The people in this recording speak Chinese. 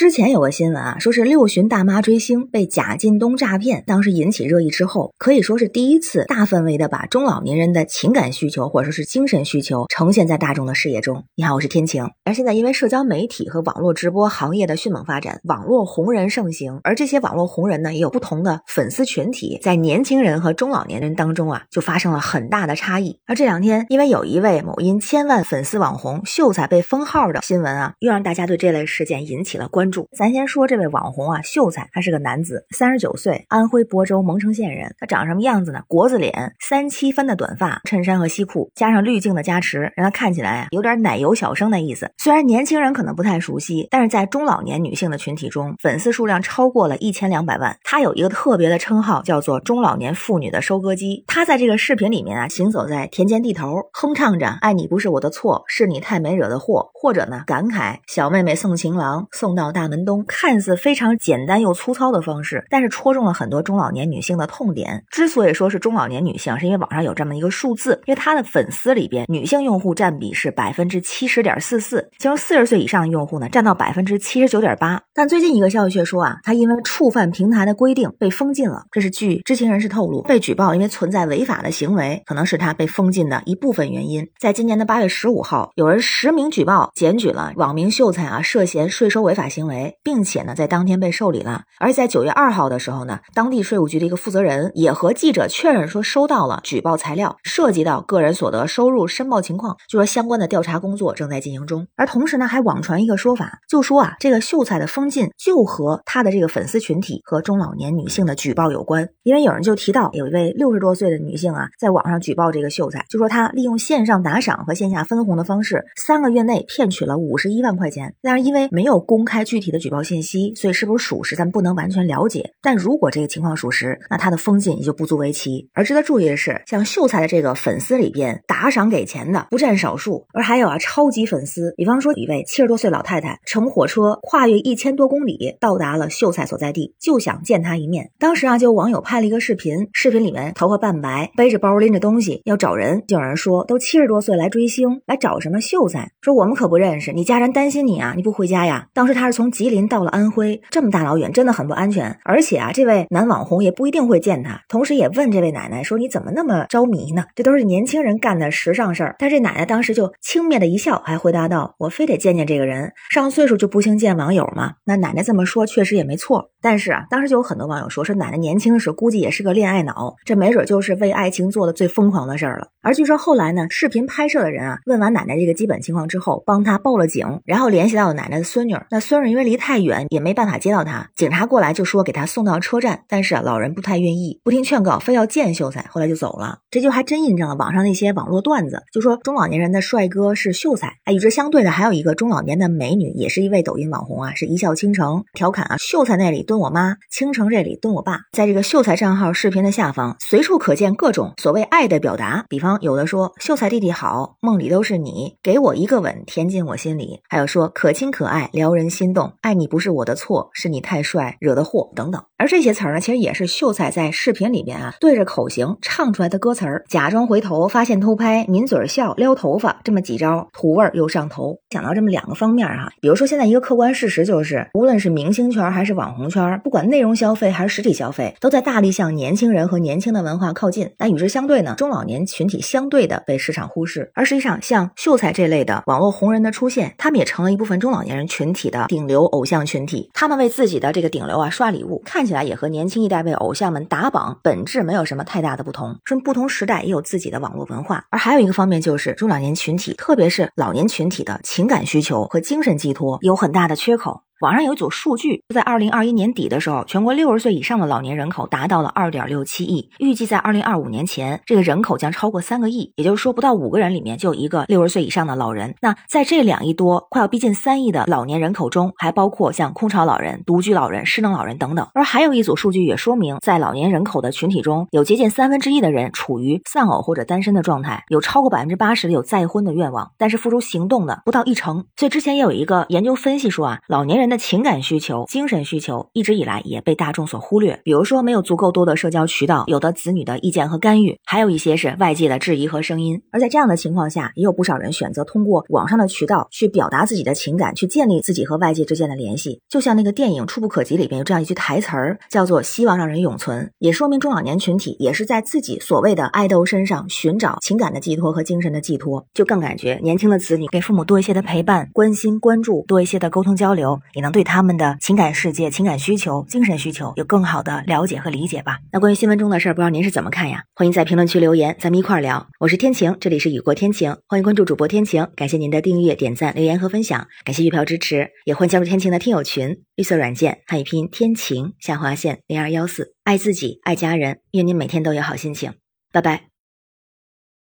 之前有个新闻啊，说是六旬大妈追星被贾进东诈骗，当时引起热议之后，可以说是第一次大范围的把中老年人的情感需求或者说是精神需求呈现在大众的视野中。你好，我是天晴。而现在因为社交媒体和网络直播行业的迅猛发展，网络红人盛行，而这些网络红人呢，也有不同的粉丝群体，在年轻人和中老年人当中啊，就发生了很大的差异。而这两天，因为有一位某音千万粉丝网红秀才被封号的新闻啊，又让大家对这类事件引起了关注。咱先说这位网红啊，秀才，他是个男子，三十九岁，安徽亳州蒙城县人。他长什么样子呢？国字脸，三七分的短发，衬衫和西裤，加上滤镜的加持，让他看起来啊有点奶油小生的意思。虽然年轻人可能不太熟悉，但是在中老年女性的群体中，粉丝数量超过了一千两百万。他有一个特别的称号，叫做中老年妇女的收割机。他在这个视频里面啊，行走在田间地头，哼唱着“爱你不是我的错，是你太没惹的祸”，或者呢感慨“小妹妹送情郎，送到大”。大门东看似非常简单又粗糙的方式，但是戳中了很多中老年女性的痛点。之所以说是中老年女性，是因为网上有这么一个数字，因为他的粉丝里边女性用户占比是百分之七十点四四，其中四十岁以上的用户呢占到百分之七十九点八。但最近一个消息却说啊，他因为触犯平台的规定被封禁了。这是据知情人士透露，被举报因为存在违法的行为，可能是他被封禁的一部分原因。在今年的八月十五号，有人实名举报检举了网名秀才啊涉嫌税收违法行行。为，并且呢，在当天被受理了。而在九月二号的时候呢，当地税务局的一个负责人也和记者确认说，收到了举报材料，涉及到个人所得收入申报情况，就说相关的调查工作正在进行中。而同时呢，还网传一个说法，就说啊，这个秀才的封禁就和他的这个粉丝群体和中老年女性的举报有关。因为有人就提到，有一位六十多岁的女性啊，在网上举报这个秀才，就说他利用线上打赏和线下分红的方式，三个月内骗取了五十一万块钱。但是因为没有公开具体的举报信息，所以是不是属实，咱不能完全了解。但如果这个情况属实，那他的封禁也就不足为奇。而值得注意的是，像秀才的这个粉丝里边，打赏给钱的不占少数，而还有啊超级粉丝。比方说，一位七十多岁老太太乘火车跨越一千多公里，到达了秀才所在地，就想见他一面。当时啊，就有网友拍了一个视频，视频里面头发半白，背着包拎着东西要找人，就有人说都七十多岁来追星，来找什么秀才？说我们可不认识，你家人担心你啊，你不回家呀？当时他是从从吉林。到了安徽，这么大老远，真的很不安全。而且啊，这位男网红也不一定会见他。同时也问这位奶奶说：“你怎么那么着迷呢？这都是年轻人干的时尚事儿。”但这奶奶当时就轻蔑的一笑，还回答道：“我非得见见这个人，上岁数就不兴见网友吗？”那奶奶这么说确实也没错。但是啊，当时就有很多网友说：“说奶奶年轻时估计也是个恋爱脑，这没准就是为爱情做的最疯狂的事儿了。”而据说后来呢，视频拍摄的人啊，问完奶奶这个基本情况之后，帮他报了警，然后联系到了奶奶的孙女。那孙女因为离太远，也没办法接到他。警察过来就说给他送到车站，但是，老人不太愿意，不听劝告，非要见秀才，后来就走了。这就还真印证了网上那些网络段子，就说中老年人的帅哥是秀才。哎，与之相对的还有一个中老年的美女，也是一位抖音网红啊，是一笑倾城，调侃啊，秀才那里蹲我妈，倾城这里蹲我爸。在这个秀才账号视频的下方，随处可见各种所谓爱的表达，比方。有的说秀才弟弟好，梦里都是你，给我一个吻，甜进我心里。还有说可亲可爱，撩人心动，爱你不是我的错，是你太帅惹的祸等等。而这些词儿呢，其实也是秀才在视频里面啊对着口型唱出来的歌词儿。假装回头发现偷拍，抿嘴笑撩头发，这么几招土味又上头。讲到这么两个方面哈，比如说现在一个客观事实就是，无论是明星圈还是网红圈，不管内容消费还是实体消费，都在大力向年轻人和年轻的文化靠近。那与之相对呢，中老年群体。相对的被市场忽视，而实际上像秀才这类的网络红人的出现，他们也成了一部分中老年人群体的顶流偶像群体。他们为自己的这个顶流啊刷礼物，看起来也和年轻一代为偶像们打榜本质没有什么太大的不同。说不同时代也有自己的网络文化，而还有一个方面就是中老年群体，特别是老年群体的情感需求和精神寄托有很大的缺口。网上有一组数据，在二零二一年底的时候，全国六十岁以上的老年人口达到了二点六七亿，预计在二零二五年前，这个人口将超过三个亿。也就是说，不到五个人里面就有一个六十岁以上的老人。那在这两亿多、快要逼近三亿的老年人口中，还包括像空巢老人、独居老人、失能老人等等。而还有一组数据也说明，在老年人口的群体中，有接近三分之一的人处于丧偶或者单身的状态，有超过百分之八十的有再婚的愿望，但是付诸行动的不到一成。所以之前也有一个研究分析说啊，老年人。人的情感需求、精神需求一直以来也被大众所忽略。比如说，没有足够多的社交渠道，有的子女的意见和干预，还有一些是外界的质疑和声音。而在这样的情况下，也有不少人选择通过网上的渠道去表达自己的情感，去建立自己和外界之间的联系。就像那个电影《触不可及》里边有这样一句台词儿，叫做“希望让人永存”，也说明中老年群体也是在自己所谓的爱豆身上寻找情感的寄托和精神的寄托，就更感觉年轻的子女给父母多一些的陪伴、关心、关注，多一些的沟通交流，也能对他们的情感世界、情感需求、精神需求有更好的了解和理解吧。那关于新闻中的事儿，不知道您是怎么看呀？欢迎在评论区留言，咱们一块儿聊。我是天晴，这里是雨过天晴，欢迎关注主播天晴，感谢您的订阅、点赞、留言和分享，感谢月票支持，也欢迎加入天晴的听友群，绿色软件汉语拼天晴下划线零二幺四，爱自己，爱家人，愿您每天都有好心情，拜拜。